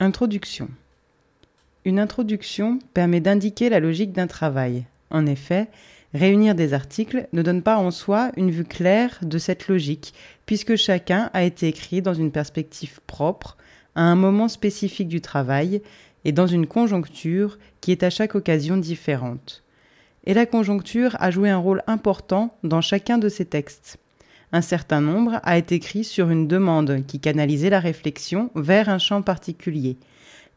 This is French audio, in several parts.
Introduction. Une introduction permet d'indiquer la logique d'un travail. En effet, réunir des articles ne donne pas en soi une vue claire de cette logique, puisque chacun a été écrit dans une perspective propre, à un moment spécifique du travail, et dans une conjoncture qui est à chaque occasion différente. Et la conjoncture a joué un rôle important dans chacun de ces textes. Un certain nombre a été écrit sur une demande qui canalisait la réflexion vers un champ particulier.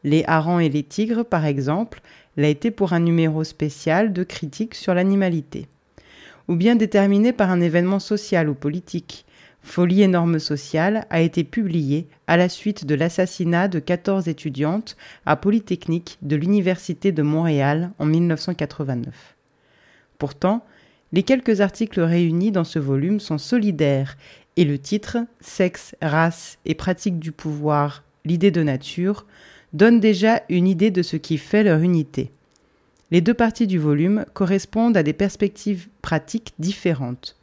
Les harengs et les tigres, par exemple, l'a été pour un numéro spécial de critique sur l'animalité. Ou bien déterminé par un événement social ou politique. Folie et normes sociales a été publié à la suite de l'assassinat de 14 étudiantes à Polytechnique de l'Université de Montréal en 1989. Pourtant, les quelques articles réunis dans ce volume sont solidaires et le titre Sexe, race et pratique du pouvoir, l'idée de nature donne déjà une idée de ce qui fait leur unité. Les deux parties du volume correspondent à des perspectives pratiques différentes.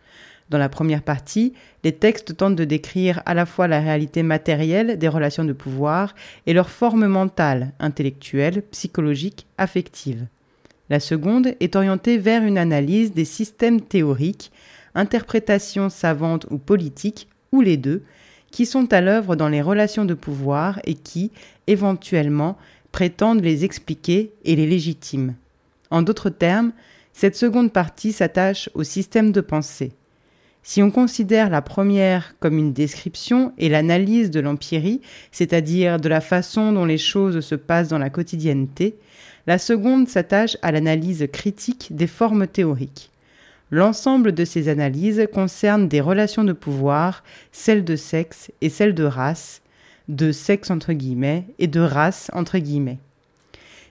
Dans la première partie, les textes tentent de décrire à la fois la réalité matérielle des relations de pouvoir et leur forme mentale, intellectuelle, psychologique, affective. La seconde est orientée vers une analyse des systèmes théoriques, interprétations savantes ou politiques, ou les deux, qui sont à l'œuvre dans les relations de pouvoir et qui, éventuellement, prétendent les expliquer et les légitimes. En d'autres termes, cette seconde partie s'attache au système de pensée. Si on considère la première comme une description et l'analyse de l'empirie, c'est-à-dire de la façon dont les choses se passent dans la quotidienneté, la seconde s'attache à l'analyse critique des formes théoriques. L'ensemble de ces analyses concerne des relations de pouvoir, celles de sexe et celles de race, de sexe entre guillemets et de race entre guillemets.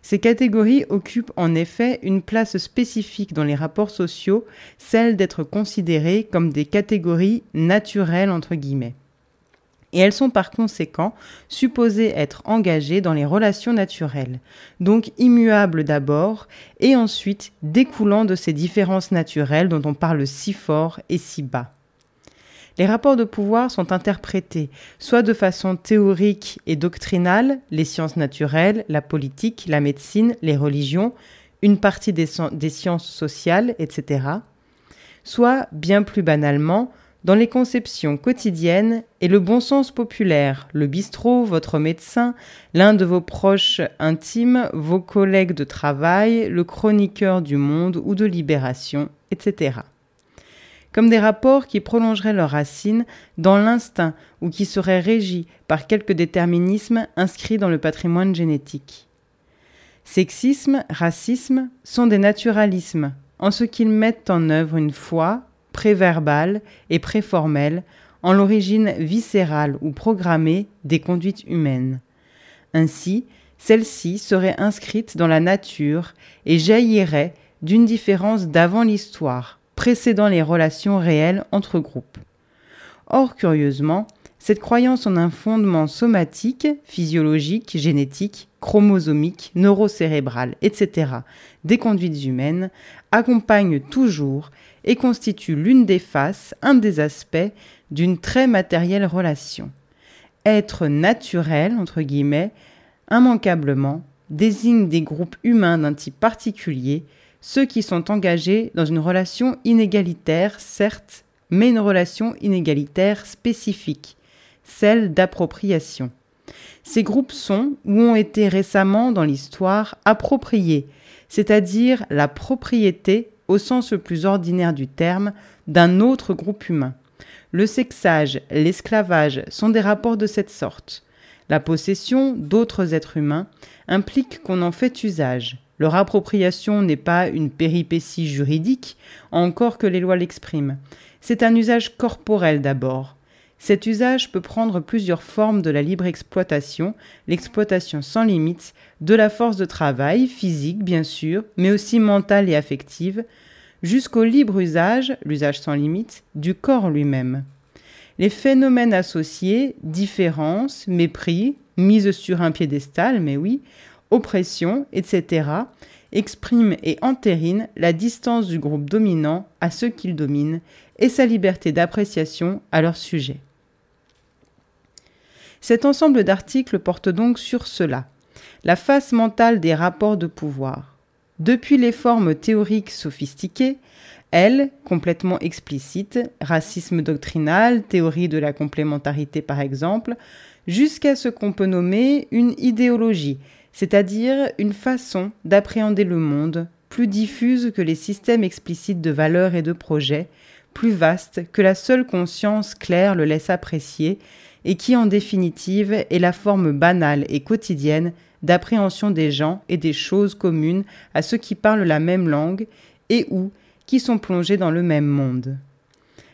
Ces catégories occupent en effet une place spécifique dans les rapports sociaux, celle d'être considérées comme des catégories naturelles entre guillemets et elles sont par conséquent supposées être engagées dans les relations naturelles, donc immuables d'abord, et ensuite découlant de ces différences naturelles dont on parle si fort et si bas. Les rapports de pouvoir sont interprétés soit de façon théorique et doctrinale, les sciences naturelles, la politique, la médecine, les religions, une partie des, sciences sociales, etc., soit bien plus banalement, dans les conceptions quotidiennes et le bon sens populaire, le bistrot, votre médecin, l'un de vos proches intimes, vos collègues de travail, le chroniqueur du monde ou de libération, etc. Comme des rapports qui prolongeraient leurs racines dans l'instinct ou qui seraient régis par quelques déterminismes inscrits dans le patrimoine génétique. Sexisme, racisme sont des naturalismes, en ce qu'ils mettent en œuvre une foi, préverbale et préformelle en l'origine viscérale ou programmée des conduites humaines. Ainsi, celle-ci serait inscrite dans la nature et jaillirait d'une différence d'avant l'histoire, précédant les relations réelles entre groupes. Or, curieusement, cette croyance en un fondement somatique, physiologique, génétique, chromosomique, neurocérébral, etc., des conduites humaines accompagne toujours et constitue l'une des faces, un des aspects d'une très matérielle relation. Être naturel, entre guillemets, immanquablement, désigne des groupes humains d'un type particulier, ceux qui sont engagés dans une relation inégalitaire, certes, mais une relation inégalitaire spécifique, celle d'appropriation. Ces groupes sont, ou ont été récemment dans l'histoire, appropriés, c'est-à-dire la propriété au sens le plus ordinaire du terme, d'un autre groupe humain. Le sexage, l'esclavage sont des rapports de cette sorte. La possession d'autres êtres humains implique qu'on en fait usage. Leur appropriation n'est pas une péripétie juridique, encore que les lois l'expriment. C'est un usage corporel d'abord. Cet usage peut prendre plusieurs formes de la libre exploitation, l'exploitation sans limite, de la force de travail, physique bien sûr, mais aussi mentale et affective, jusqu'au libre usage, l'usage sans limite, du corps lui-même. Les phénomènes associés, différence, mépris, mise sur un piédestal, mais oui, oppression, etc., expriment et entérinent la distance du groupe dominant à ceux qu'il domine et sa liberté d'appréciation à leur sujet. Cet ensemble d'articles porte donc sur cela, la face mentale des rapports de pouvoir. Depuis les formes théoriques sophistiquées, elles, complètement explicites, racisme doctrinal, théorie de la complémentarité par exemple, jusqu'à ce qu'on peut nommer une idéologie, c'est-à-dire une façon d'appréhender le monde plus diffuse que les systèmes explicites de valeurs et de projets, plus vaste que la seule conscience claire le laisse apprécier, et qui en définitive est la forme banale et quotidienne d'appréhension des gens et des choses communes à ceux qui parlent la même langue et ou qui sont plongés dans le même monde.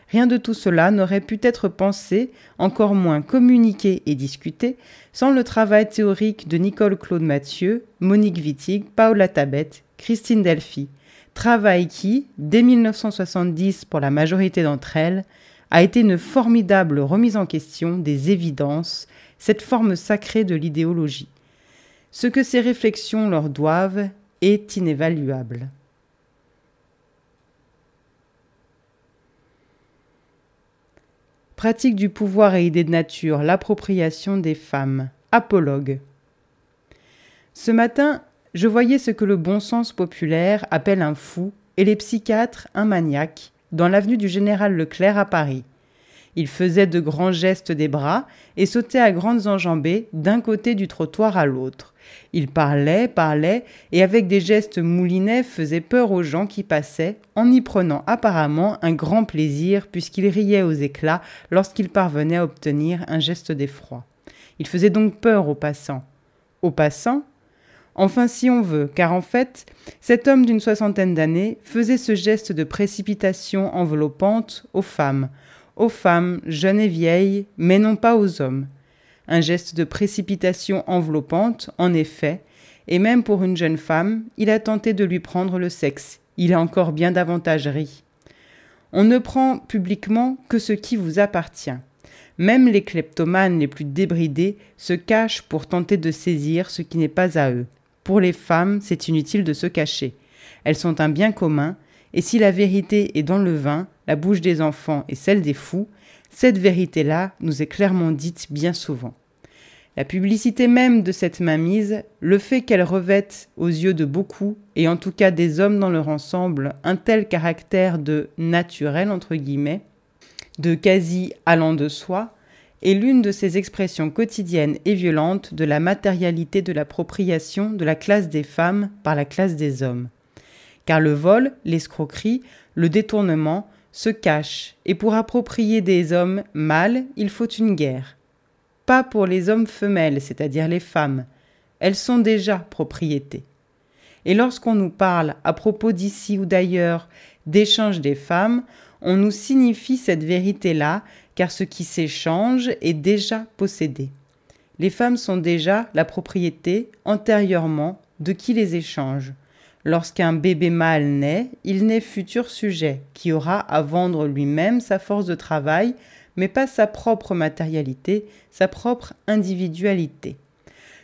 Rien de tout cela n'aurait pu être pensé, encore moins communiqué et discuté, sans le travail théorique de Nicole Claude Mathieu, Monique Wittig, Paola Tabet, Christine Delphi, travail qui, dès 1970 pour la majorité d'entre elles, a été une formidable remise en question des évidences, cette forme sacrée de l'idéologie. Ce que ces réflexions leur doivent est inévaluable. Pratique du pouvoir et idée de nature, l'appropriation des femmes. Apologue. Ce matin, je voyais ce que le bon sens populaire appelle un fou et les psychiatres un maniaque dans l'avenue du Général Leclerc à Paris. Il faisait de grands gestes des bras et sautait à grandes enjambées d'un côté du trottoir à l'autre. Il parlait, parlait, et avec des gestes moulinets faisait peur aux gens qui passaient, en y prenant apparemment un grand plaisir puisqu'il riait aux éclats lorsqu'il parvenait à obtenir un geste d'effroi. Il faisait donc peur aux passants. Aux passants, Enfin, si on veut, car en fait, cet homme d'une soixantaine d'années faisait ce geste de précipitation enveloppante aux femmes, aux femmes jeunes et vieilles, mais non pas aux hommes. Un geste de précipitation enveloppante, en effet, et même pour une jeune femme, il a tenté de lui prendre le sexe. Il a encore bien davantage ri. On ne prend publiquement que ce qui vous appartient. Même les kleptomanes les plus débridés se cachent pour tenter de saisir ce qui n'est pas à eux. Pour les femmes, c'est inutile de se cacher. Elles sont un bien commun, et si la vérité est dans le vin, la bouche des enfants et celle des fous, cette vérité-là nous est clairement dite bien souvent. La publicité même de cette mainmise, le fait qu'elle revête aux yeux de beaucoup, et en tout cas des hommes dans leur ensemble, un tel caractère de naturel entre guillemets, de quasi allant de soi, est l'une de ces expressions quotidiennes et violentes de la matérialité de l'appropriation de la classe des femmes par la classe des hommes. Car le vol, l'escroquerie, le détournement se cachent, et pour approprier des hommes mâles, il faut une guerre. Pas pour les hommes femelles, c'est-à-dire les femmes. Elles sont déjà propriétés. Et lorsqu'on nous parle, à propos d'ici ou d'ailleurs, d'échange des femmes, on nous signifie cette vérité-là car ce qui s'échange est déjà possédé. Les femmes sont déjà la propriété antérieurement de qui les échange. Lorsqu'un bébé mâle naît, il naît futur sujet, qui aura à vendre lui-même sa force de travail, mais pas sa propre matérialité, sa propre individualité.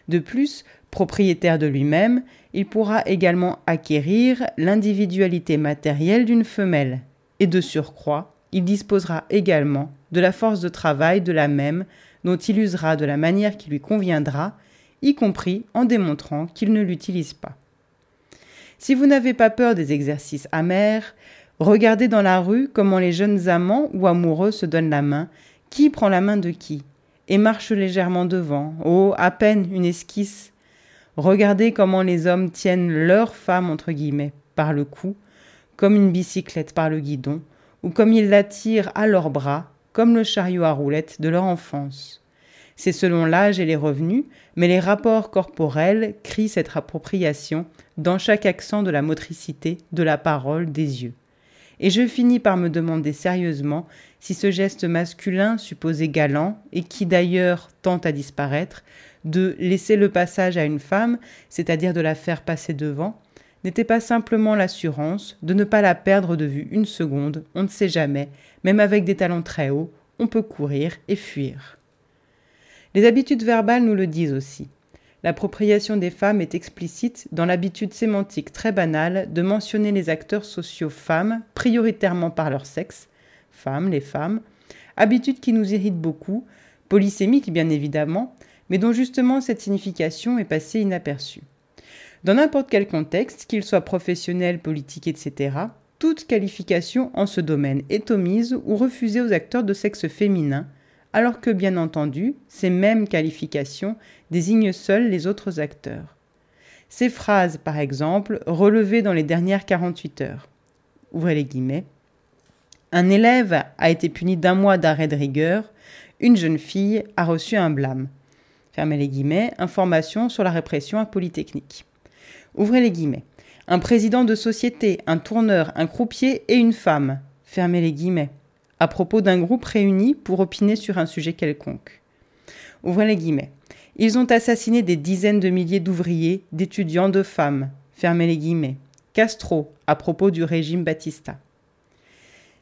De plus, propriétaire de lui-même, il pourra également acquérir l'individualité matérielle d'une femelle, et de surcroît, il disposera également de la force de travail de la même dont il usera de la manière qui lui conviendra, y compris en démontrant qu'il ne l'utilise pas. Si vous n'avez pas peur des exercices amers, regardez dans la rue comment les jeunes amants ou amoureux se donnent la main, qui prend la main de qui, et marche légèrement devant, oh, à peine une esquisse. Regardez comment les hommes tiennent leur femme, entre guillemets, par le cou, comme une bicyclette par le guidon, ou comme ils la tirent à leurs bras, comme le chariot à roulettes de leur enfance. C'est selon l'âge et les revenus, mais les rapports corporels crient cette appropriation dans chaque accent de la motricité, de la parole, des yeux. Et je finis par me demander sérieusement si ce geste masculin supposé galant, et qui d'ailleurs tente à disparaître, de laisser le passage à une femme, c'est-à-dire de la faire passer devant, n'était pas simplement l'assurance de ne pas la perdre de vue une seconde, on ne sait jamais, même avec des talons très hauts, on peut courir et fuir. Les habitudes verbales nous le disent aussi. L'appropriation des femmes est explicite dans l'habitude sémantique très banale de mentionner les acteurs sociaux femmes prioritairement par leur sexe, femmes, les femmes, habitude qui nous irrite beaucoup, polysémique bien évidemment, mais dont justement cette signification est passée inaperçue. Dans n'importe quel contexte, qu'il soit professionnel, politique, etc., toute qualification en ce domaine est omise ou refusée aux acteurs de sexe féminin, alors que bien entendu, ces mêmes qualifications désignent seuls les autres acteurs. Ces phrases, par exemple, relevées dans les dernières 48 heures. Ouvrez les guillemets. Un élève a été puni d'un mois d'arrêt de rigueur, une jeune fille a reçu un blâme. Fermez les guillemets, information sur la répression à Polytechnique. Ouvrez les guillemets. Un président de société, un tourneur, un croupier et une femme. Fermez les guillemets. À propos d'un groupe réuni pour opiner sur un sujet quelconque. Ouvrez les guillemets. Ils ont assassiné des dizaines de milliers d'ouvriers, d'étudiants, de femmes. Fermez les guillemets. Castro, à propos du régime Batista.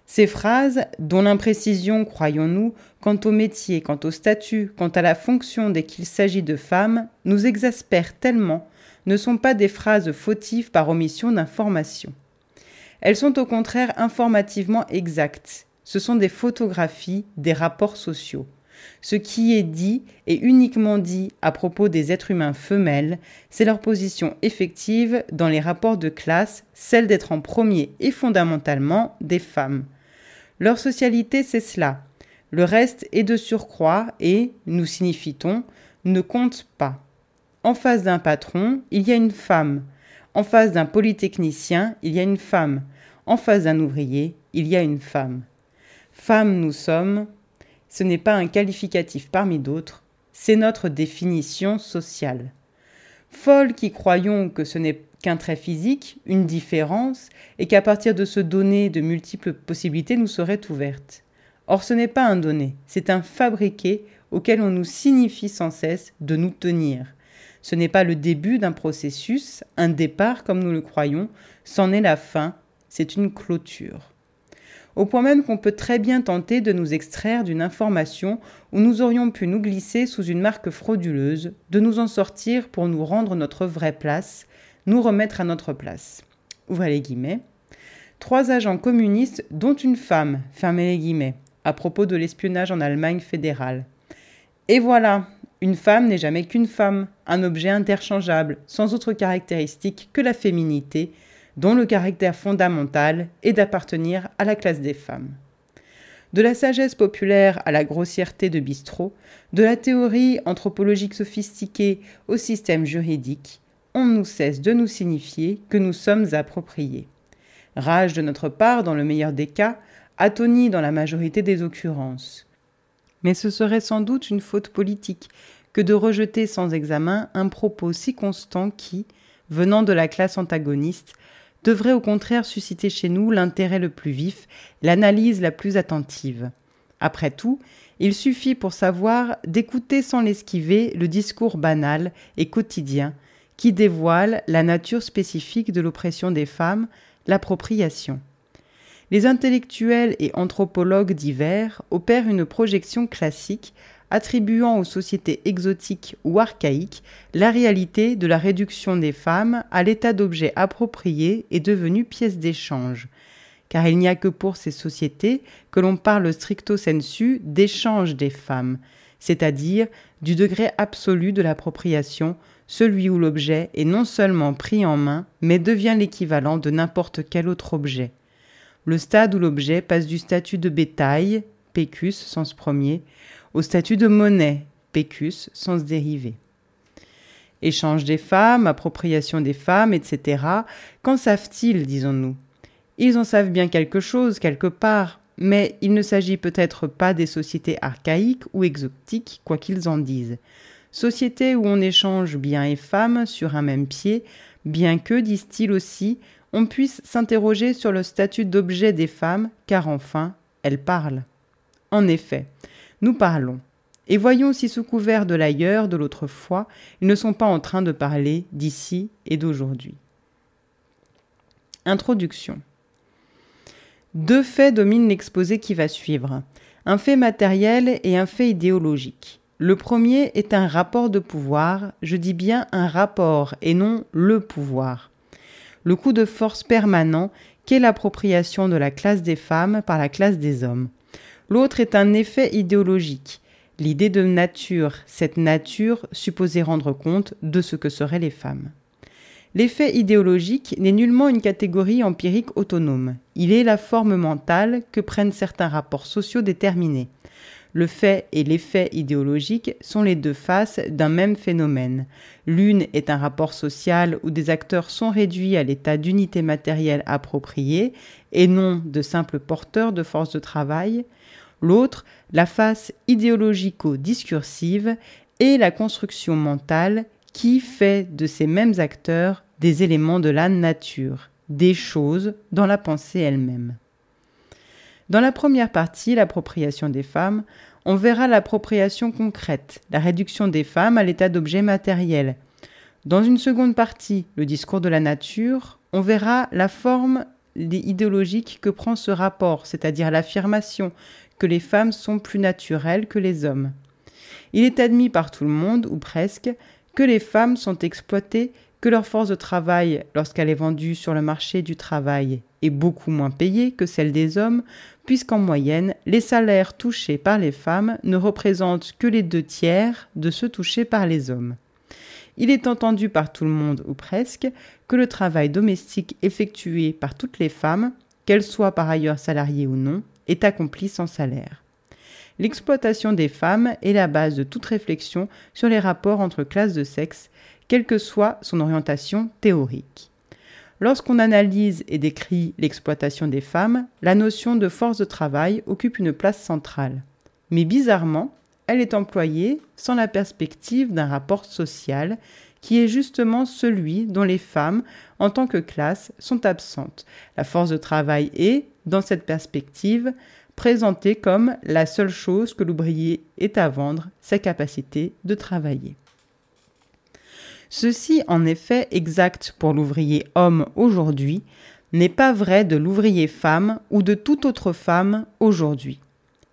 Ces phrases, dont l'imprécision, croyons-nous, quant au métier, quant au statut, quant à la fonction dès qu'il s'agit de femmes, nous exaspèrent tellement, ne sont pas des phrases fautives par omission d'information. Elles sont au contraire informativement exactes. Ce sont des photographies, des rapports sociaux. Ce qui est dit et uniquement dit à propos des êtres humains femelles, c'est leur position effective dans les rapports de classe, celle d'être en premier et fondamentalement des femmes. Leur socialité, c'est cela. Le reste est de surcroît et, nous signifie-t-on, ne compte pas. En face d'un patron, il y a une femme. En face d'un polytechnicien, il y a une femme. En face d'un ouvrier, il y a une femme. Femme nous sommes, ce n'est pas un qualificatif parmi d'autres, c'est notre définition sociale. Folles qui croyons que ce n'est qu'un trait physique, une différence, et qu'à partir de ce donné, de multiples possibilités nous seraient ouvertes. Or ce n'est pas un donné, c'est un fabriqué auquel on nous signifie sans cesse de nous tenir. Ce n'est pas le début d'un processus, un départ comme nous le croyons, c'en est la fin, c'est une clôture au point même qu'on peut très bien tenter de nous extraire d'une information où nous aurions pu nous glisser sous une marque frauduleuse, de nous en sortir pour nous rendre notre vraie place, nous remettre à notre place. Ouvrez les guillemets. Trois agents communistes, dont une femme, fermez les guillemets, à propos de l'espionnage en Allemagne fédérale. Et voilà, une femme n'est jamais qu'une femme, un objet interchangeable, sans autre caractéristique que la féminité, dont le caractère fondamental est d'appartenir à la classe des femmes. De la sagesse populaire à la grossièreté de bistrot, de la théorie anthropologique sophistiquée au système juridique, on nous cesse de nous signifier que nous sommes appropriés. Rage de notre part dans le meilleur des cas, atonie dans la majorité des occurrences. Mais ce serait sans doute une faute politique que de rejeter sans examen un propos si constant qui, venant de la classe antagoniste, devrait au contraire susciter chez nous l'intérêt le plus vif, l'analyse la plus attentive. Après tout, il suffit pour savoir d'écouter sans l'esquiver le discours banal et quotidien qui dévoile la nature spécifique de l'oppression des femmes, l'appropriation. Les intellectuels et anthropologues divers opèrent une projection classique attribuant aux sociétés exotiques ou archaïques la réalité de la réduction des femmes à l'état d'objet approprié et devenu pièce d'échange. Car il n'y a que pour ces sociétés que l'on parle stricto sensu d'échange des femmes, c'est-à-dire du degré absolu de l'appropriation, celui où l'objet est non seulement pris en main, mais devient l'équivalent de n'importe quel autre objet. Le stade où l'objet passe du statut de bétail, pécus, sens premier, au statut de monnaie, pécus, sens dérivé. Échange des femmes, appropriation des femmes, etc. Qu'en savent-ils, disons-nous? Ils en savent bien quelque chose, quelque part, mais il ne s'agit peut-être pas des sociétés archaïques ou exotiques, quoi qu'ils en disent. Sociétés où on échange bien et femmes sur un même pied, bien que, disent-ils aussi, on puisse s'interroger sur le statut d'objet des femmes, car enfin, elles parlent. En effet, nous parlons. Et voyons si sous couvert de l'ailleurs, de l'autrefois, ils ne sont pas en train de parler d'ici et d'aujourd'hui. Introduction. Deux faits dominent l'exposé qui va suivre, un fait matériel et un fait idéologique. Le premier est un rapport de pouvoir, je dis bien un rapport et non le pouvoir. Le coup de force permanent qu'est l'appropriation de la classe des femmes par la classe des hommes. L'autre est un effet idéologique, L'idée de nature, cette nature supposée rendre compte de ce que seraient les femmes. L'effet idéologique n'est nullement une catégorie empirique autonome. Il est la forme mentale que prennent certains rapports sociaux déterminés. Le fait et l'effet idéologique sont les deux faces d'un même phénomène. L'une est un rapport social où des acteurs sont réduits à l'état d'unité matérielle appropriée et non de simples porteurs de force de travail. L'autre, la face idéologico-discursive, est la construction mentale qui fait de ces mêmes acteurs des éléments de la nature, des choses dans la pensée elle-même. Dans la première partie, l'appropriation des femmes, on verra l'appropriation concrète, la réduction des femmes à l'état d'objets matériels. Dans une seconde partie, le discours de la nature, on verra la forme idéologique que prend ce rapport, c'est-à-dire l'affirmation que les femmes sont plus naturelles que les hommes. Il est admis par tout le monde, ou presque, que les femmes sont exploitées, que leur force de travail, lorsqu'elle est vendue sur le marché du travail, est beaucoup moins payée que celle des hommes, puisqu'en moyenne, les salaires touchés par les femmes ne représentent que les deux tiers de ceux touchés par les hommes. Il est entendu par tout le monde, ou presque, que le travail domestique effectué par toutes les femmes, qu'elles soient par ailleurs salariées ou non, est accompli sans salaire. L'exploitation des femmes est la base de toute réflexion sur les rapports entre classes de sexe, quelle que soit son orientation théorique. Lorsqu'on analyse et décrit l'exploitation des femmes, la notion de force de travail occupe une place centrale. Mais bizarrement, elle est employée sans la perspective d'un rapport social qui est justement celui dont les femmes, en tant que classe, sont absentes. La force de travail est, dans cette perspective, présenté comme la seule chose que l'ouvrier ait à vendre, sa capacité de travailler. Ceci, en effet, exact pour l'ouvrier homme aujourd'hui, n'est pas vrai de l'ouvrier femme ou de toute autre femme aujourd'hui.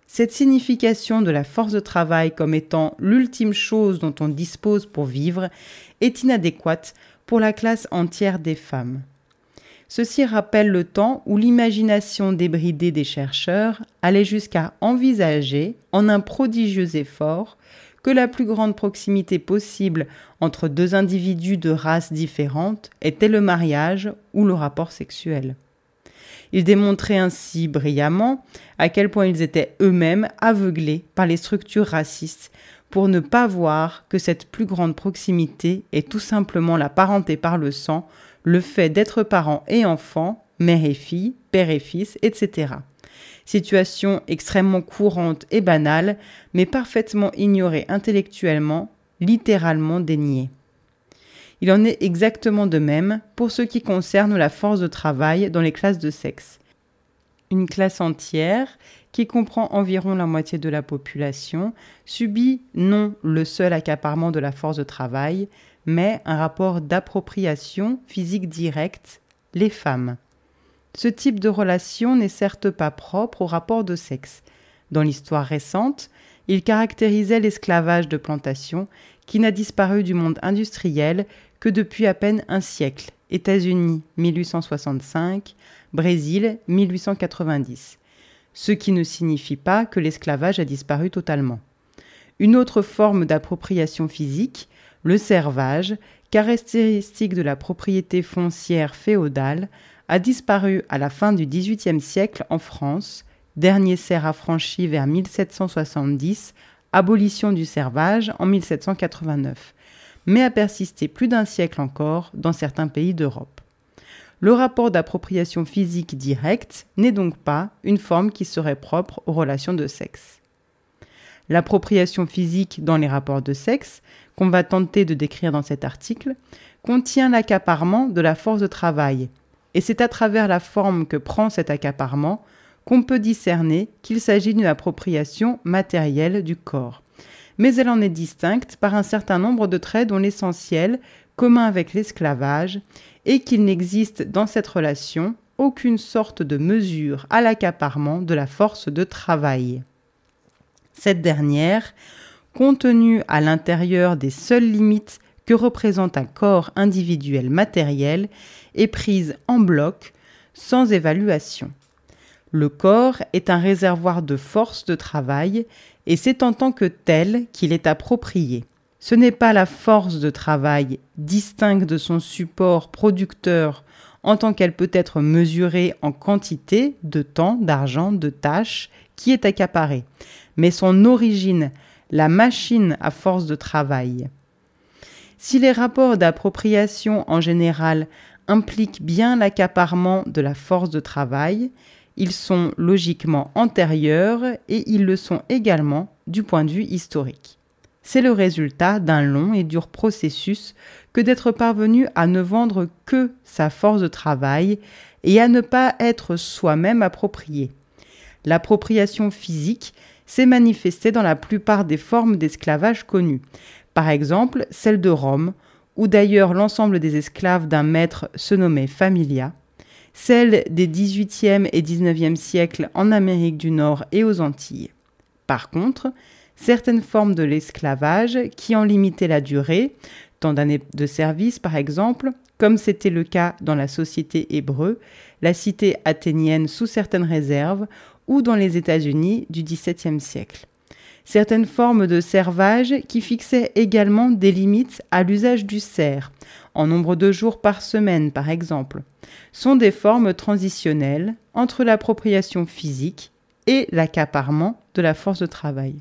Cette signification de la force de travail comme étant l'ultime chose dont on dispose pour vivre est inadéquate pour la classe entière des femmes. Ceci rappelle le temps où l'imagination débridée des chercheurs allait jusqu'à envisager, en un prodigieux effort, la plus grande proximité possible entre deux individus de races différentes était le mariage ou le rapport sexuel. Ils démontraient ainsi brillamment à quel point ils étaient eux-mêmes aveuglés par les structures racistes pour ne pas voir que cette plus grande proximité est tout simplement la parenté par le sang le fait d'être parent et enfant, mère et fille, père et fils, etc. Situation extrêmement courante et banale, mais parfaitement ignorée intellectuellement, littéralement déniée. Il en est exactement de même pour ce qui concerne la force de travail dans les classes de sexe. Une classe entière, qui comprend environ la moitié de la population, subit non le seul accaparement de la force de travail, mais un rapport d'appropriation physique directe, les femmes. Ce type de relation n'est certes pas propre au rapport de sexe. Dans l'histoire récente, il caractérisait l'esclavage de plantation qui n'a disparu du monde industriel que depuis à peine un siècle. États-Unis 1865, Brésil 1890. Ce qui ne signifie pas que l'esclavage a disparu totalement. Une autre forme d'appropriation physique, le servage, caractéristique de la propriété foncière féodale, a disparu à la fin du XVIIIe siècle en France, dernier serf affranchi vers 1770, abolition du servage en 1789, mais a persisté plus d'un siècle encore dans certains pays d'Europe. Le rapport d'appropriation physique directe n'est donc pas une forme qui serait propre aux relations de sexe. L'appropriation physique dans les rapports de sexe qu'on va tenter de décrire dans cet article, contient l'accaparement de la force de travail, et c'est à travers la forme que prend cet accaparement qu'on peut discerner qu'il s'agit d'une appropriation matérielle du corps. Mais elle en est distincte par un certain nombre de traits dont l'essentiel, commun avec l'esclavage, est qu'il n'existe dans cette relation aucune sorte de mesure à l'accaparement de la force de travail. Cette dernière contenu à l'intérieur des seules limites que représente un corps individuel matériel, est prise en bloc, sans évaluation. Le corps est un réservoir de force de travail et c'est en tant que tel qu'il est approprié. Ce n'est pas la force de travail distincte de son support producteur en tant qu'elle peut être mesurée en quantité de temps, d'argent, de tâches qui est accaparée, mais son origine, la machine à force de travail. Si les rapports d'appropriation en général impliquent bien l'accaparement de la force de travail, ils sont logiquement antérieurs et ils le sont également du point de vue historique. C'est le résultat d'un long et dur processus que d'être parvenu à ne vendre que sa force de travail et à ne pas être soi-même approprié. L'appropriation physique s'est manifestée dans la plupart des formes d'esclavage connues, par exemple celle de Rome, où d'ailleurs l'ensemble des esclaves d'un maître se nommait familia, celle des XVIIIe et XIXe siècles en Amérique du Nord et aux Antilles. Par contre, certaines formes de l'esclavage qui en limitaient la durée, tant d'années de service par exemple, comme c'était le cas dans la société hébreu, la cité athénienne sous certaines réserves, ou dans les États-Unis du XVIIe siècle. Certaines formes de servage qui fixaient également des limites à l'usage du cerf, en nombre de jours par semaine par exemple, sont des formes transitionnelles entre l'appropriation physique et l'accaparement de la force de travail.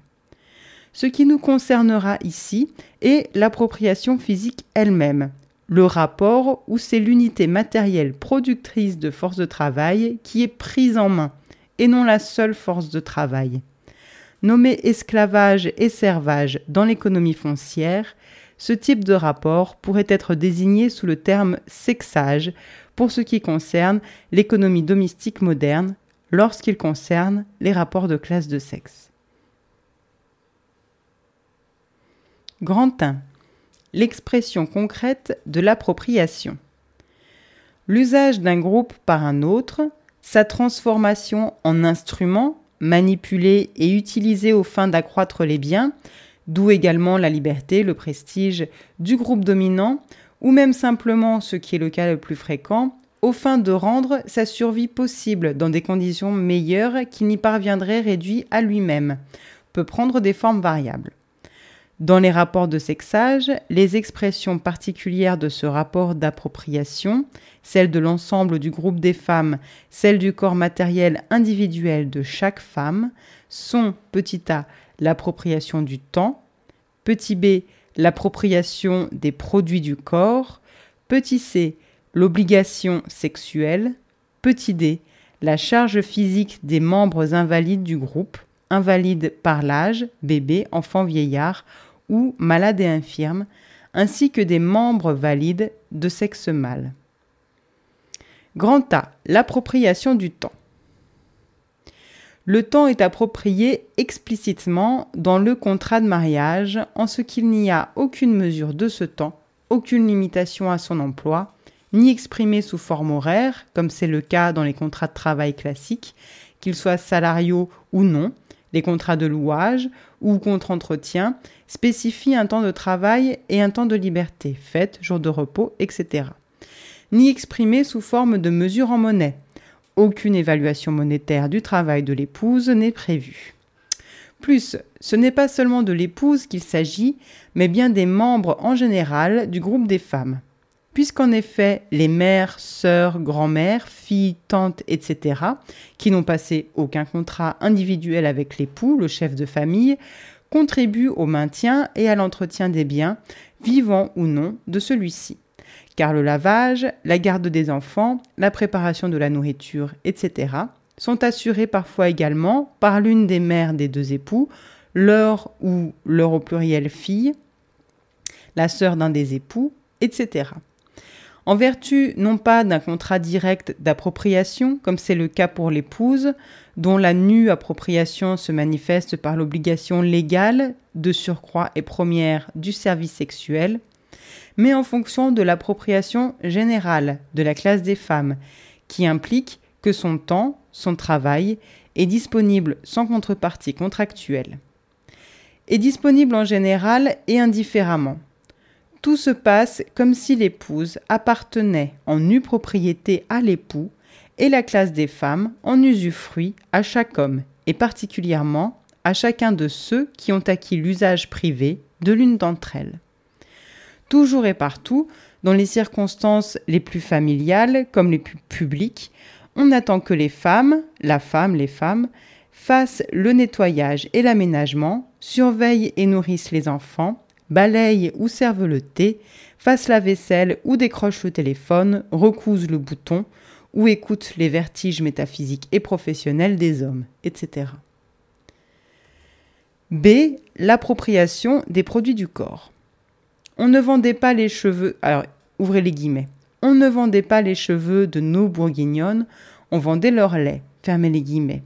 Ce qui nous concernera ici est l'appropriation physique elle-même, le rapport où c'est l'unité matérielle productrice de force de travail qui est prise en main, et non la seule force de travail. Nommé esclavage et servage dans l'économie foncière, ce type de rapport pourrait être désigné sous le terme sexage pour ce qui concerne l'économie domestique moderne lorsqu'il concerne les rapports de classe de sexe. Grand 1. L'expression concrète de l'appropriation. L'usage d'un groupe par un autre, sa transformation en instrument manipulé et utilisé aux fins d'accroître les biens, d'où également la liberté, le prestige du groupe dominant, ou même simplement, ce qui est le cas le plus fréquent, aux fins de rendre sa survie possible dans des conditions meilleures qu'il n'y parviendrait réduit à lui-même, peut prendre des formes variables. Dans les rapports de sexage, les expressions particulières de ce rapport d'appropriation, celle de l'ensemble du groupe des femmes, celle du corps matériel individuel de chaque femme, sont petit a l'appropriation du temps, petit b l'appropriation des produits du corps, petit c l'obligation sexuelle, petit d la charge physique des membres invalides du groupe, invalides par l'âge, bébé, enfant, vieillard, ou malades et infirmes, ainsi que des membres valides de sexe mâle. Grand A. L'appropriation du temps. Le temps est approprié explicitement dans le contrat de mariage en ce qu'il n'y a aucune mesure de ce temps, aucune limitation à son emploi, ni exprimé sous forme horaire, comme c'est le cas dans les contrats de travail classiques, qu'ils soient salariaux ou non, les contrats de louage ou contre-entretien spécifient un temps de travail et un temps de liberté, fête, jour de repos, etc. Ni exprimé sous forme de mesure en monnaie. Aucune évaluation monétaire du travail de l'épouse n'est prévue. Plus, ce n'est pas seulement de l'épouse qu'il s'agit, mais bien des membres en général du groupe des femmes puisqu'en effet les mères, sœurs, grand-mères, filles, tantes, etc., qui n'ont passé aucun contrat individuel avec l'époux, le chef de famille, contribuent au maintien et à l'entretien des biens, vivants ou non, de celui-ci. Car le lavage, la garde des enfants, la préparation de la nourriture, etc., sont assurés parfois également par l'une des mères des deux époux, leur ou leur au pluriel fille, la sœur d'un des époux, etc en vertu non pas d'un contrat direct d'appropriation, comme c'est le cas pour l'épouse, dont la nue appropriation se manifeste par l'obligation légale, de surcroît et première, du service sexuel, mais en fonction de l'appropriation générale de la classe des femmes, qui implique que son temps, son travail, est disponible sans contrepartie contractuelle. Est disponible en général et indifféremment, tout se passe comme si l'épouse appartenait en nue propriété à l'époux et la classe des femmes en usufruit à chaque homme, et particulièrement à chacun de ceux qui ont acquis l'usage privé de l'une d'entre elles. Toujours et partout, dans les circonstances les plus familiales comme les plus publiques, on attend que les femmes, la femme, les femmes, fassent le nettoyage et l'aménagement, surveillent et nourrissent les enfants, balayent ou servent le thé, fassent la vaisselle ou décrochent le téléphone, recousent le bouton ou écoutent les vertiges métaphysiques et professionnels des hommes, etc. B. L'appropriation des produits du corps. On ne vendait pas les cheveux. Alors, ouvrez les guillemets. On ne vendait pas les cheveux de nos bourguignonnes, on vendait leur lait. Fermez les guillemets.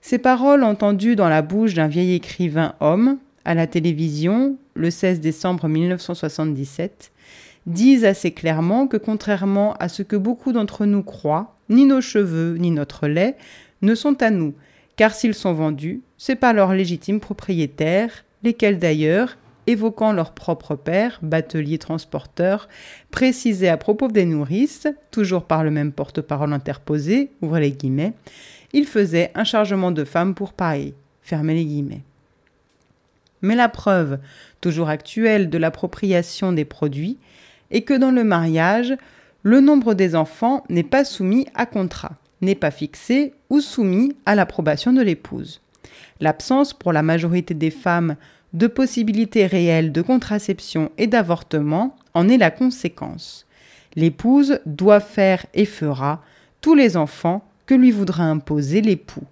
Ces paroles entendues dans la bouche d'un vieil écrivain homme à la télévision le 16 décembre 1977 disent assez clairement que contrairement à ce que beaucoup d'entre nous croient, ni nos cheveux ni notre lait ne sont à nous, car s'ils sont vendus, c'est pas leurs légitimes propriétaires, lesquels d'ailleurs, évoquant leur propre père, batelier transporteur, précisaient à propos des nourrices, toujours par le même porte-parole interposé, ouvrez les guillemets, il faisait un chargement de femmes pour Paris, fermez les guillemets. Mais la preuve, toujours actuelle, de l'appropriation des produits est que dans le mariage, le nombre des enfants n'est pas soumis à contrat, n'est pas fixé ou soumis à l'approbation de l'épouse. L'absence pour la majorité des femmes de possibilités réelles de contraception et d'avortement en est la conséquence. L'épouse doit faire et fera tous les enfants que lui voudra imposer l'époux.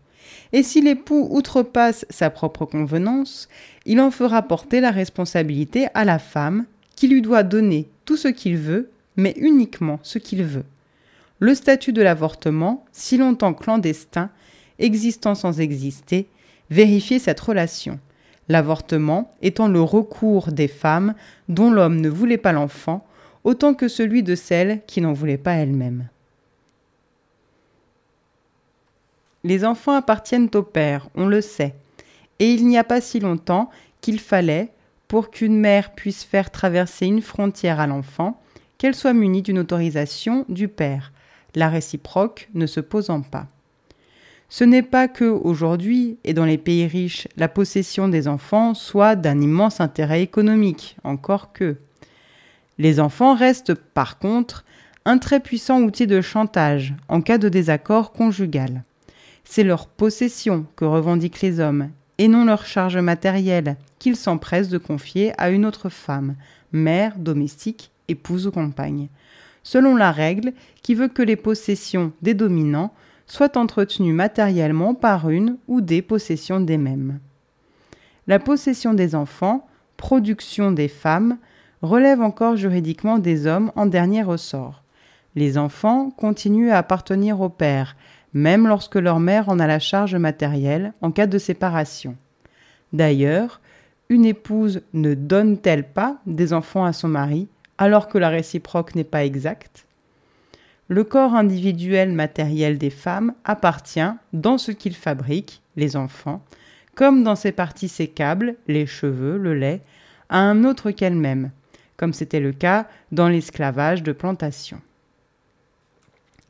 Et si l'époux outrepasse sa propre convenance, il en fera porter la responsabilité à la femme qui lui doit donner tout ce qu'il veut, mais uniquement ce qu'il veut. Le statut de l'avortement, si longtemps clandestin, existant sans exister, vérifier cette relation. L'avortement étant le recours des femmes dont l'homme ne voulait pas l'enfant, autant que celui de celles qui n'en voulaient pas elles-mêmes. Les enfants appartiennent au père, on le sait, et il n'y a pas si longtemps qu'il fallait, pour qu'une mère puisse faire traverser une frontière à l'enfant, qu'elle soit munie d'une autorisation du père, la réciproque ne se posant pas. Ce n'est pas que, aujourd'hui, et dans les pays riches, la possession des enfants soit d'un immense intérêt économique, encore que. Les enfants restent, par contre, un très puissant outil de chantage en cas de désaccord conjugal. C'est leur possession que revendiquent les hommes, et non leur charge matérielle qu'ils s'empressent de confier à une autre femme, mère, domestique, épouse ou compagne, selon la règle qui veut que les possessions des dominants soient entretenues matériellement par une ou des possessions des mêmes. La possession des enfants, production des femmes, relève encore juridiquement des hommes en dernier ressort. Les enfants continuent à appartenir au père, même lorsque leur mère en a la charge matérielle en cas de séparation. D'ailleurs, une épouse ne donne-t-elle pas des enfants à son mari alors que la réciproque n'est pas exacte? Le corps individuel matériel des femmes appartient, dans ce qu'il fabrique, les enfants, comme dans ses parties sécables, les cheveux, le lait, à un autre qu'elle-même, comme c'était le cas dans l'esclavage de plantation.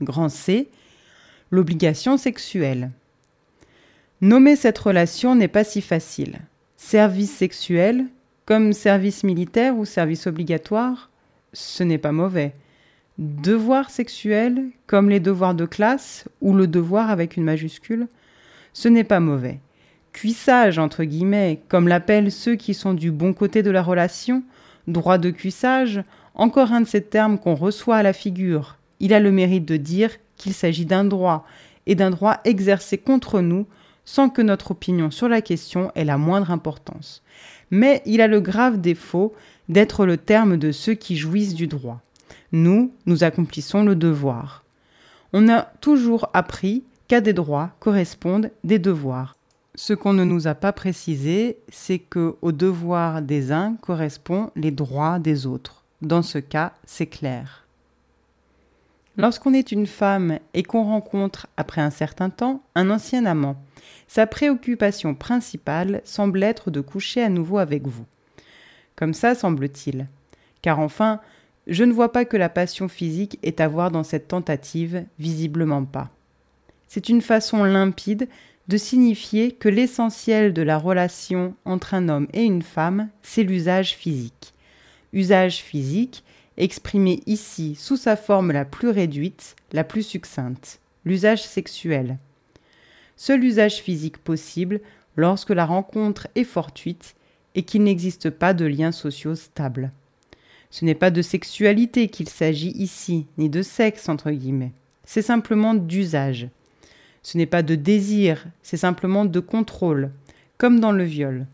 Grand C l'obligation sexuelle. Nommer cette relation n'est pas si facile. Service sexuel, comme service militaire ou service obligatoire, ce n'est pas mauvais. Devoir sexuel, comme les devoirs de classe ou le devoir avec une majuscule, ce n'est pas mauvais. Cuissage, entre guillemets, comme l'appellent ceux qui sont du bon côté de la relation, droit de cuissage, encore un de ces termes qu'on reçoit à la figure. Il a le mérite de dire qu'il s'agit d'un droit, et d'un droit exercé contre nous, sans que notre opinion sur la question ait la moindre importance. Mais il a le grave défaut d'être le terme de ceux qui jouissent du droit. Nous, nous accomplissons le devoir. On a toujours appris qu'à des droits correspondent des devoirs. Ce qu'on ne nous a pas précisé, c'est que aux devoirs des uns correspondent les droits des autres. Dans ce cas, c'est clair. Lorsqu'on est une femme et qu'on rencontre, après un certain temps, un ancien amant, sa préoccupation principale semble être de coucher à nouveau avec vous. Comme ça, semble-t-il. Car enfin, je ne vois pas que la passion physique ait à voir dans cette tentative, visiblement pas. C'est une façon limpide de signifier que l'essentiel de la relation entre un homme et une femme, c'est l'usage physique. Usage physique exprimé ici sous sa forme la plus réduite, la plus succincte, l'usage sexuel. Seul usage physique possible lorsque la rencontre est fortuite et qu'il n'existe pas de liens sociaux stables. Ce n'est pas de sexualité qu'il s'agit ici, ni de sexe entre guillemets. C'est simplement d'usage. Ce n'est pas de désir, c'est simplement de contrôle, comme dans le viol.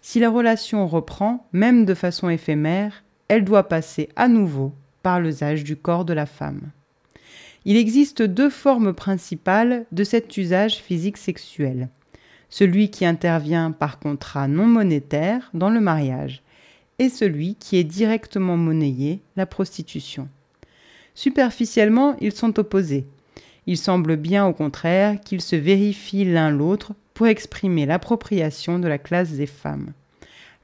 Si la relation reprend, même de façon éphémère, elle doit passer à nouveau par l'usage du corps de la femme. Il existe deux formes principales de cet usage physique sexuel. Celui qui intervient par contrat non monétaire dans le mariage et celui qui est directement monnayé, la prostitution. Superficiellement, ils sont opposés. Il semble bien au contraire qu'ils se vérifient l'un l'autre pour exprimer l'appropriation de la classe des femmes.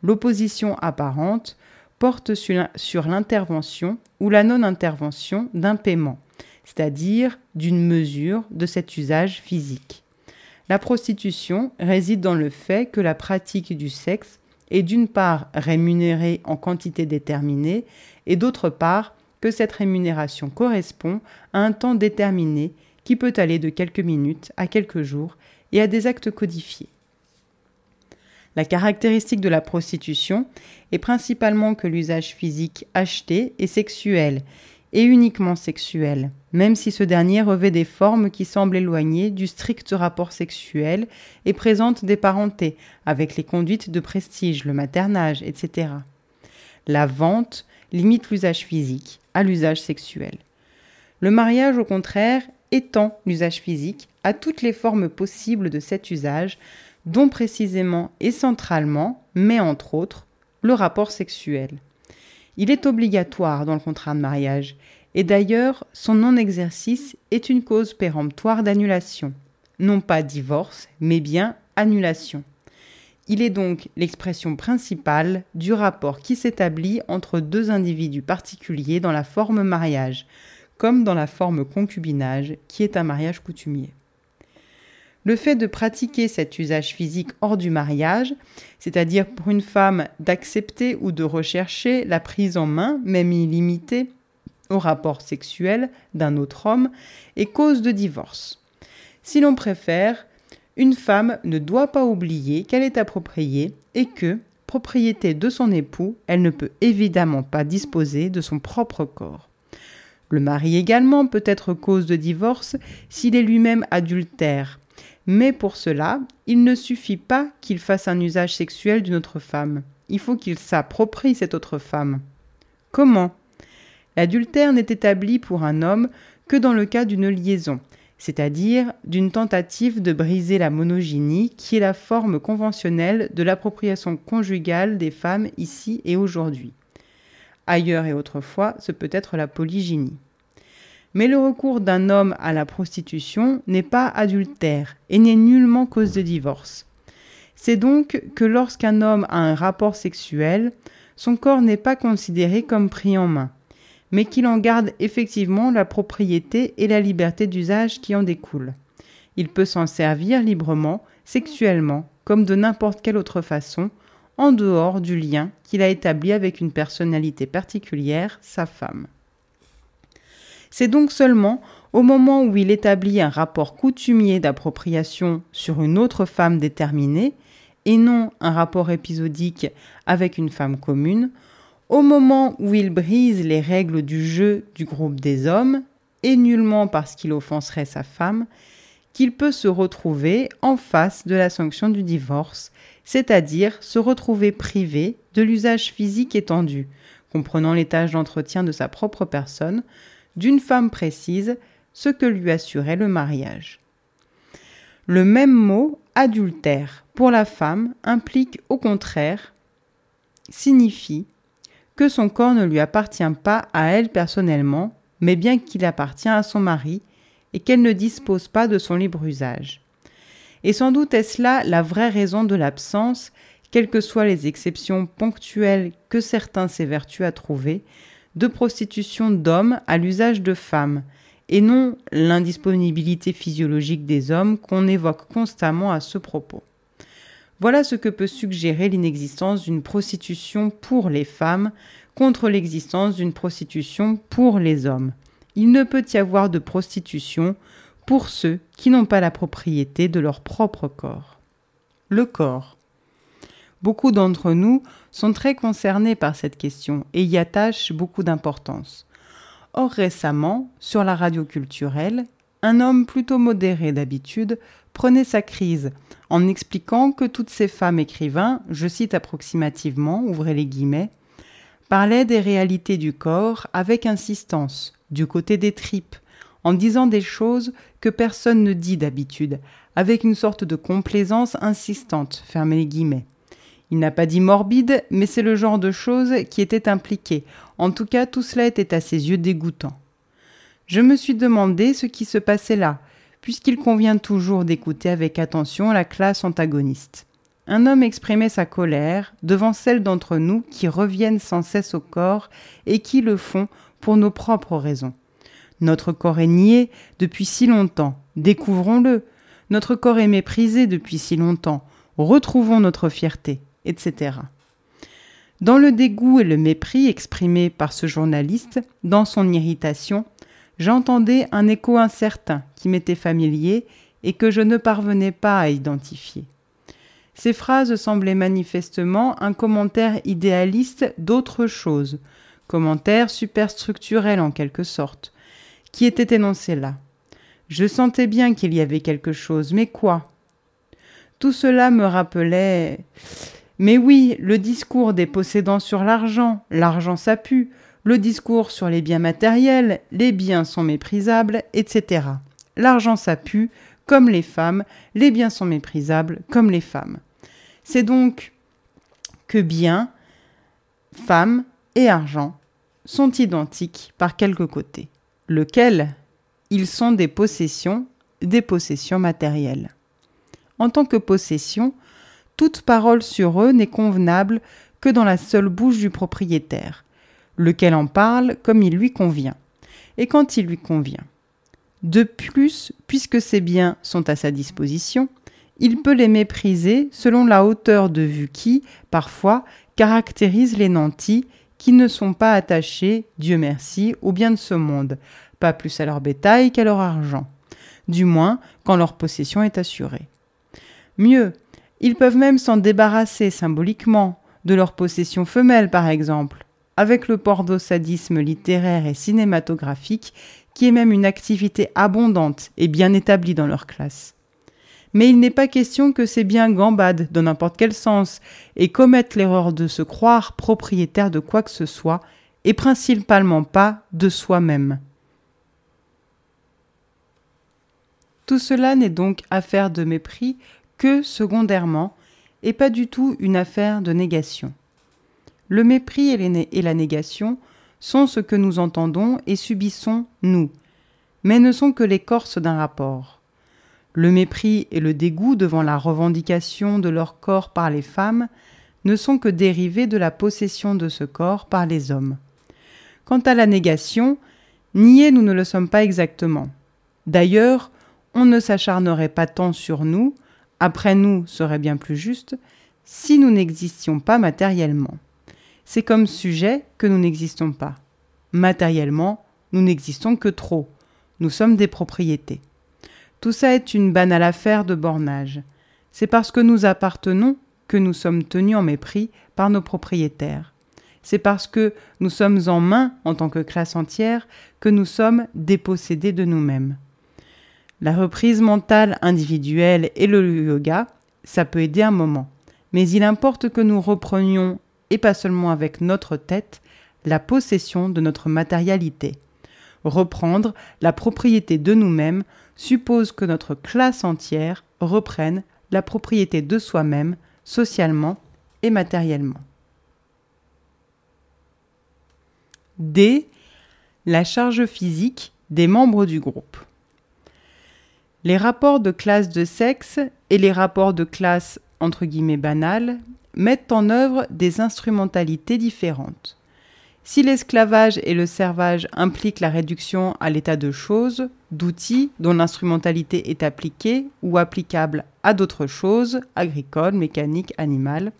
L'opposition apparente porte sur l'intervention ou la non-intervention d'un paiement, c'est-à-dire d'une mesure de cet usage physique. La prostitution réside dans le fait que la pratique du sexe est d'une part rémunérée en quantité déterminée et d'autre part que cette rémunération correspond à un temps déterminé qui peut aller de quelques minutes à quelques jours et à des actes codifiés. La caractéristique de la prostitution est principalement que l'usage physique acheté est sexuel et uniquement sexuel, même si ce dernier revêt des formes qui semblent éloignées du strict rapport sexuel et présente des parentés avec les conduites de prestige, le maternage, etc. La vente limite l'usage physique à l'usage sexuel. Le mariage, au contraire, étend l'usage physique à toutes les formes possibles de cet usage, dont précisément et centralement, mais entre autres, le rapport sexuel. Il est obligatoire dans le contrat de mariage, et d'ailleurs son non-exercice est une cause péremptoire d'annulation. Non pas divorce, mais bien annulation. Il est donc l'expression principale du rapport qui s'établit entre deux individus particuliers dans la forme mariage, comme dans la forme concubinage, qui est un mariage coutumier. Le fait de pratiquer cet usage physique hors du mariage, c'est-à-dire pour une femme d'accepter ou de rechercher la prise en main, même illimitée, au rapport sexuel d'un autre homme, est cause de divorce. Si l'on préfère, une femme ne doit pas oublier qu'elle est appropriée et que, propriété de son époux, elle ne peut évidemment pas disposer de son propre corps. Le mari également peut être cause de divorce s'il est lui-même adultère, mais pour cela, il ne suffit pas qu'il fasse un usage sexuel d'une autre femme. Il faut qu'il s'approprie cette autre femme. Comment? L'adultère n'est établi pour un homme que dans le cas d'une liaison, c'est-à-dire d'une tentative de briser la monogynie qui est la forme conventionnelle de l'appropriation conjugale des femmes ici et aujourd'hui. Ailleurs et autrefois, ce peut être la polygynie. Mais le recours d'un homme à la prostitution n'est pas adultère et n'est nullement cause de divorce. C'est donc que lorsqu'un homme a un rapport sexuel, son corps n'est pas considéré comme pris en main, mais qu'il en garde effectivement la propriété et la liberté d'usage qui en découlent. Il peut s'en servir librement, sexuellement, comme de n'importe quelle autre façon, en dehors du lien qu'il a établi avec une personnalité particulière, sa femme. C'est donc seulement au moment où il établit un rapport coutumier d'appropriation sur une autre femme déterminée, et non un rapport épisodique avec une femme commune, au moment où il brise les règles du jeu du groupe des hommes, et nullement parce qu'il offenserait sa femme, qu'il peut se retrouver en face de la sanction du divorce, c'est-à-dire se retrouver privé de l'usage physique étendu, comprenant les tâches d'entretien de sa propre personne, d'une femme précise ce que lui assurait le mariage. Le même mot adultère pour la femme implique au contraire, signifie que son corps ne lui appartient pas à elle personnellement, mais bien qu'il appartient à son mari et qu'elle ne dispose pas de son libre usage. Et sans doute est-ce là la vraie raison de l'absence, quelles que soient les exceptions ponctuelles que certains s'évertuent à trouver, de prostitution d'hommes à l'usage de femmes, et non l'indisponibilité physiologique des hommes qu'on évoque constamment à ce propos. Voilà ce que peut suggérer l'inexistence d'une prostitution pour les femmes contre l'existence d'une prostitution pour les hommes. Il ne peut y avoir de prostitution pour ceux qui n'ont pas la propriété de leur propre corps. Le corps. Beaucoup d'entre nous sont très concernés par cette question et y attachent beaucoup d'importance. Or récemment, sur la radio culturelle, un homme plutôt modéré d'habitude prenait sa crise en expliquant que toutes ces femmes écrivains, je cite approximativement, ouvrez les guillemets, parlaient des réalités du corps avec insistance, du côté des tripes, en disant des choses que personne ne dit d'habitude, avec une sorte de complaisance insistante, fermez les guillemets. Il n'a pas dit morbide, mais c'est le genre de choses qui était impliqué. En tout cas, tout cela était à ses yeux dégoûtant. Je me suis demandé ce qui se passait là, puisqu'il convient toujours d'écouter avec attention la classe antagoniste. Un homme exprimait sa colère devant celles d'entre nous qui reviennent sans cesse au corps et qui le font pour nos propres raisons. Notre corps est nié depuis si longtemps, découvrons-le. Notre corps est méprisé depuis si longtemps, retrouvons notre fierté, etc. Dans le dégoût et le mépris exprimés par ce journaliste, dans son irritation, j'entendais un écho incertain qui m'était familier et que je ne parvenais pas à identifier. Ces phrases semblaient manifestement un commentaire idéaliste d'autre chose, commentaire superstructurel en quelque sorte, qui était énoncé là. Je sentais bien qu'il y avait quelque chose, mais quoi? Tout cela me rappelait. Mais oui, le discours des possédants sur l'argent, l'argent ça pue, le discours sur les biens matériels, les biens sont méprisables, etc. L'argent ça pue, comme les femmes, les biens sont méprisables, comme les femmes. C'est donc que biens, femmes et argent sont identiques par quelque côté, lequel? Ils sont des possessions, des possessions matérielles. En tant que possession, toute parole sur eux n'est convenable que dans la seule bouche du propriétaire, lequel en parle comme il lui convient, et quand il lui convient. De plus, puisque ces biens sont à sa disposition, il peut les mépriser selon la hauteur de vue qui, parfois, caractérise les nantis qui ne sont pas attachés, Dieu merci, aux biens de ce monde, pas plus à leur bétail qu'à leur argent, du moins quand leur possession est assurée. Mieux, ils peuvent même s'en débarrasser symboliquement, de leur possession femelle par exemple, avec le pordo-sadisme littéraire et cinématographique, qui est même une activité abondante et bien établie dans leur classe. Mais il n'est pas question que ces biens gambadent dans n'importe quel sens et commettent l'erreur de se croire propriétaires de quoi que ce soit, et principalement pas de soi-même. Tout cela n'est donc affaire de mépris que secondairement, et pas du tout une affaire de négation. Le mépris et, la négation sont ce que nous entendons et subissons nous, mais ne sont que l'écorce d'un rapport. Le mépris et le dégoût devant la revendication de leur corps par les femmes ne sont que dérivés de la possession de ce corps par les hommes. Quant à la négation, nier nous ne le sommes pas exactement. D'ailleurs, on ne s'acharnerait pas tant sur nous, après nous serait bien plus juste, si nous n'existions pas matériellement c'est comme sujet que nous n'existons pas. Matériellement, nous n'existons que trop. Nous sommes des propriétés. Tout ça est une banale affaire de bornage. C'est parce que nous appartenons que nous sommes tenus en mépris par nos propriétaires. C'est parce que nous sommes en main en tant que classe entière que nous sommes dépossédés de nous-mêmes. La reprise mentale individuelle et le yoga, ça peut aider un moment. Mais il importe que nous reprenions et pas seulement avec notre tête, la possession de notre matérialité. Reprendre la propriété de nous-mêmes suppose que notre classe entière reprenne la propriété de soi-même, socialement et matériellement. D. La charge physique des membres du groupe. Les rapports de classe de sexe et les rapports de classe entre guillemets banales mettent en œuvre des instrumentalités différentes. Si l'esclavage et le servage impliquent la réduction à l'état de choses, d'outils dont l'instrumentalité est appliquée ou applicable à d'autres choses, agricoles, mécaniques, animales,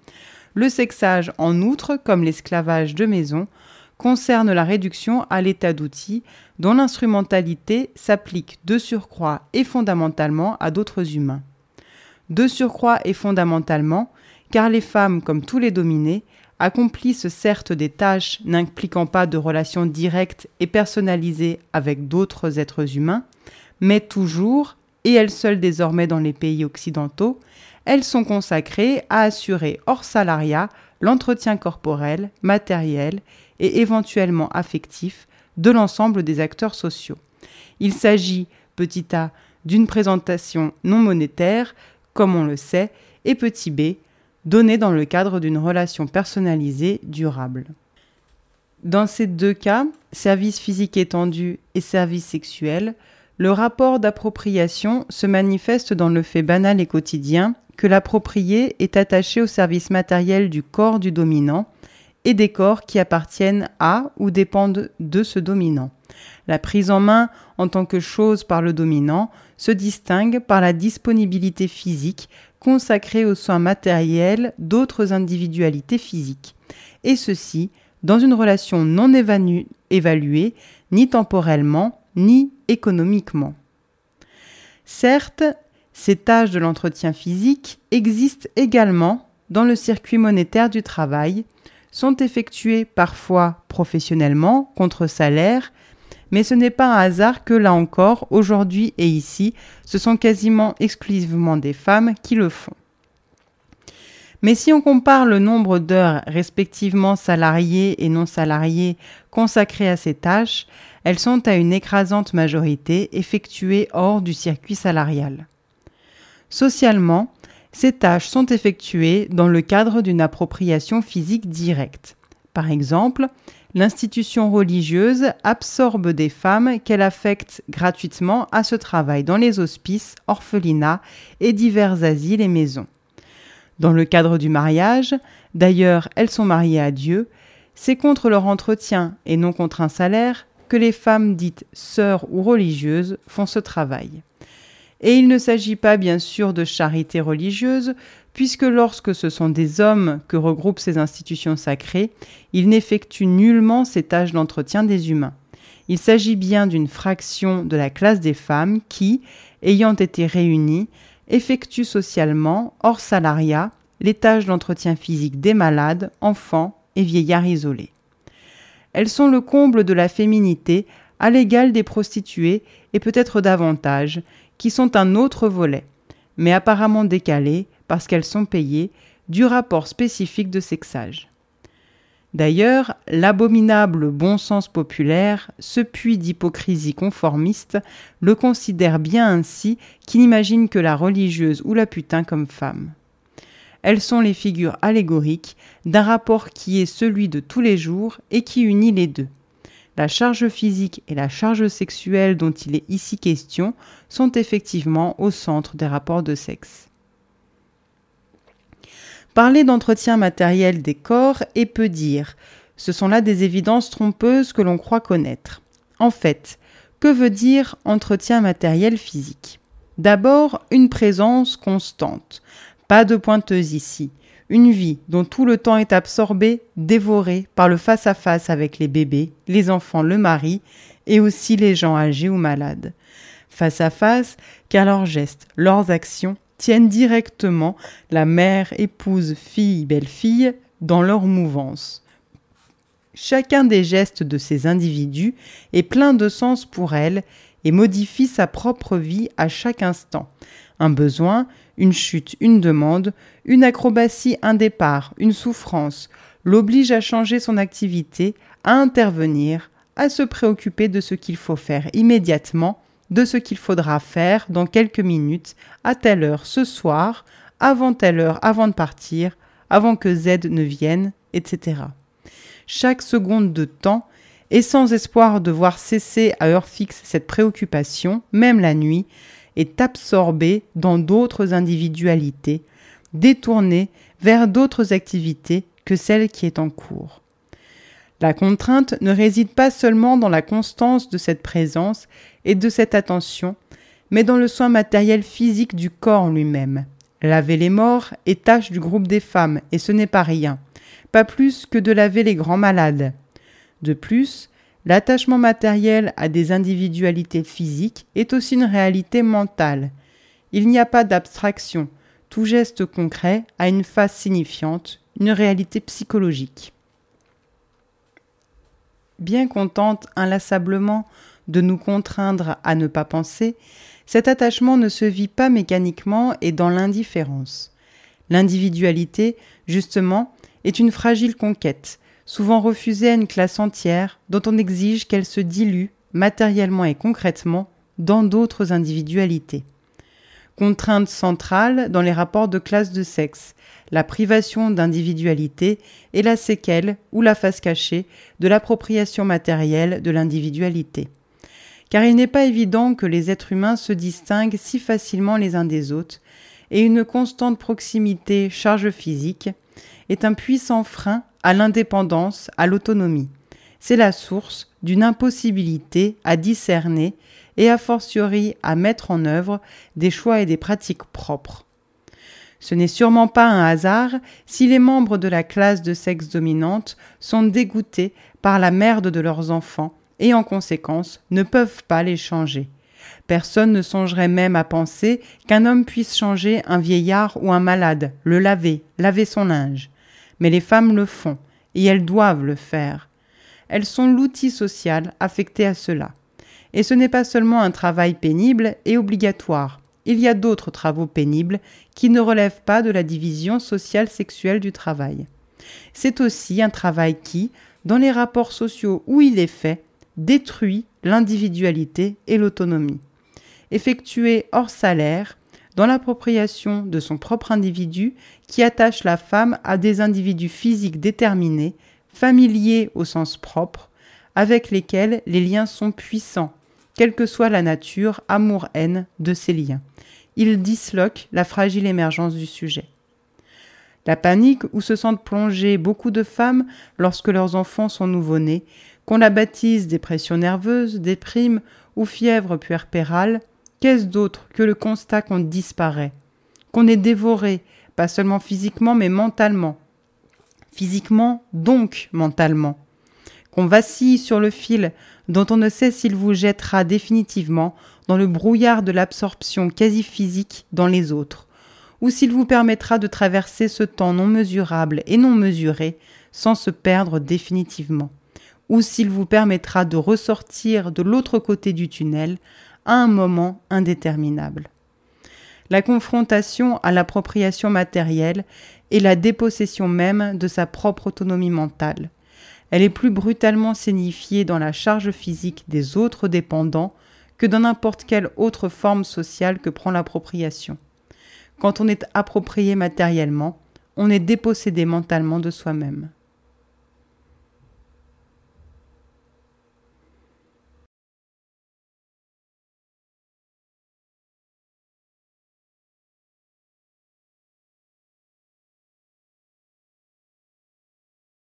le sexage, en outre, comme l'esclavage de maison, concerne la réduction à l'état d'outils dont l'instrumentalité s'applique de surcroît et fondamentalement à d'autres humains. De surcroît et fondamentalement, car les femmes, comme tous les dominés, accomplissent certes des tâches n'impliquant pas de relations directes et personnalisées avec d'autres êtres humains, mais toujours, et elles seules désormais dans les pays occidentaux, elles sont consacrées à assurer hors salariat l'entretien corporel, matériel et éventuellement affectif de l'ensemble des acteurs sociaux. Il s'agit, petit a, d'une présentation non monétaire, comme on le sait, et petit b, donnée dans le cadre d'une relation personnalisée durable. Dans ces deux cas, service physique étendu et service sexuel, le rapport d'appropriation se manifeste dans le fait banal et quotidien que l'approprié est attaché au service matériel du corps du dominant et des corps qui appartiennent à ou dépendent de ce dominant. La prise en main en tant que chose par le dominant se distingue par la disponibilité physique consacrée aux soins matériels d'autres individualités physiques, et ceci dans une relation non évaluée ni temporellement ni économiquement. Certes, ces tâches de l'entretien physique existent également dans le circuit monétaire du travail, sont effectuées parfois professionnellement contre salaire, mais ce n'est pas un hasard que là encore, aujourd'hui et ici, ce sont quasiment exclusivement des femmes qui le font. Mais si on compare le nombre d'heures respectivement salariées et non salariées consacrées à ces tâches, elles sont à une écrasante majorité effectuées hors du circuit salarial. Socialement, ces tâches sont effectuées dans le cadre d'une appropriation physique directe. Par exemple, l'institution religieuse absorbe des femmes qu'elle affecte gratuitement à ce travail dans les hospices, orphelinats et divers asiles et maisons. Dans le cadre du mariage, d'ailleurs elles sont mariées à Dieu, c'est contre leur entretien et non contre un salaire que les femmes dites sœurs ou religieuses font ce travail. Et il ne s'agit pas bien sûr de charité religieuse, puisque lorsque ce sont des hommes que regroupent ces institutions sacrées, ils n'effectuent nullement ces tâches d'entretien des humains. Il s'agit bien d'une fraction de la classe des femmes qui, ayant été réunies, effectuent socialement, hors salariat, les tâches d'entretien physique des malades, enfants et vieillards isolés. Elles sont le comble de la féminité, à l'égal des prostituées et peut-être davantage, qui sont un autre volet, mais apparemment décalé, parce qu'elles sont payées, du rapport spécifique de sexage. D'ailleurs, l'abominable bon sens populaire, ce puits d'hypocrisie conformiste, le considère bien ainsi qu'il n'imagine que la religieuse ou la putain comme femme. Elles sont les figures allégoriques d'un rapport qui est celui de tous les jours et qui unit les deux. La charge physique et la charge sexuelle dont il est ici question sont effectivement au centre des rapports de sexe. Parler d'entretien matériel des corps est peu dire. Ce sont là des évidences trompeuses que l'on croit connaître. En fait, que veut dire entretien matériel physique? D'abord, une présence constante. Pas de pointeuse ici une vie dont tout le temps est absorbé, dévoré par le face-à-face avec les bébés, les enfants, le mari, et aussi les gens âgés ou malades. Face-à-face, car leurs gestes, leurs actions tiennent directement la mère, épouse, fille, belle-fille dans leur mouvance. Chacun des gestes de ces individus est plein de sens pour elle et modifie sa propre vie à chaque instant. Un besoin, une chute, une demande, une acrobatie, un départ, une souffrance, l'oblige à changer son activité, à intervenir, à se préoccuper de ce qu'il faut faire immédiatement, de ce qu'il faudra faire dans quelques minutes, à telle heure ce soir, avant telle heure avant de partir, avant que Z ne vienne, etc. Chaque seconde de temps, et sans espoir de voir cesser à heure fixe cette préoccupation, même la nuit, est absorbé dans d'autres individualités, détourné vers d'autres activités que celle qui est en cours. La contrainte ne réside pas seulement dans la constance de cette présence et de cette attention, mais dans le soin matériel physique du corps lui-même. Laver les morts est tâche du groupe des femmes, et ce n'est pas rien, pas plus que de laver les grands malades. De plus, l'attachement matériel à des individualités physiques est aussi une réalité mentale. Il n'y a pas d'abstraction, tout geste concret a une face signifiante, une réalité psychologique. Bien contente inlassablement de nous contraindre à ne pas penser, cet attachement ne se vit pas mécaniquement et dans l'indifférence. L'individualité, justement, est une fragile conquête, souvent refusée à une classe entière, dont on exige qu'elle se dilue, matériellement et concrètement, dans d'autres individualités contrainte centrale dans les rapports de classe de sexe, la privation d'individualité et la séquelle ou la face cachée de l'appropriation matérielle de l'individualité. Car il n'est pas évident que les êtres humains se distinguent si facilement les uns des autres, et une constante proximité charge physique est un puissant frein à l'indépendance, à l'autonomie. C'est la source d'une impossibilité à discerner et a fortiori à mettre en œuvre des choix et des pratiques propres. Ce n'est sûrement pas un hasard si les membres de la classe de sexe dominante sont dégoûtés par la merde de leurs enfants et en conséquence ne peuvent pas les changer. Personne ne songerait même à penser qu'un homme puisse changer un vieillard ou un malade, le laver, laver son linge. Mais les femmes le font, et elles doivent le faire. Elles sont l'outil social affecté à cela. Et ce n'est pas seulement un travail pénible et obligatoire. Il y a d'autres travaux pénibles qui ne relèvent pas de la division sociale sexuelle du travail. C'est aussi un travail qui, dans les rapports sociaux où il est fait, détruit l'individualité et l'autonomie. Effectué hors salaire, dans l'appropriation de son propre individu qui attache la femme à des individus physiques déterminés, familiers au sens propre, avec lesquels les liens sont puissants quelle que soit la nature, amour-haine de ces liens. Il disloque la fragile émergence du sujet. La panique où se sentent plongées beaucoup de femmes lorsque leurs enfants sont nouveau-nés, qu'on la baptise dépression nerveuse, déprime ou fièvre puerpérale, qu'est-ce d'autre que le constat qu'on disparaît, qu'on est dévoré, pas seulement physiquement mais mentalement? Physiquement, donc mentalement. Qu'on vacille sur le fil dont on ne sait s'il vous jettera définitivement dans le brouillard de l'absorption quasi physique dans les autres, ou s'il vous permettra de traverser ce temps non mesurable et non mesuré sans se perdre définitivement, ou s'il vous permettra de ressortir de l'autre côté du tunnel un moment indéterminable. La confrontation à l'appropriation matérielle est la dépossession même de sa propre autonomie mentale elle est plus brutalement signifiée dans la charge physique des autres dépendants que dans n'importe quelle autre forme sociale que prend l'appropriation. Quand on est approprié matériellement, on est dépossédé mentalement de soi-même.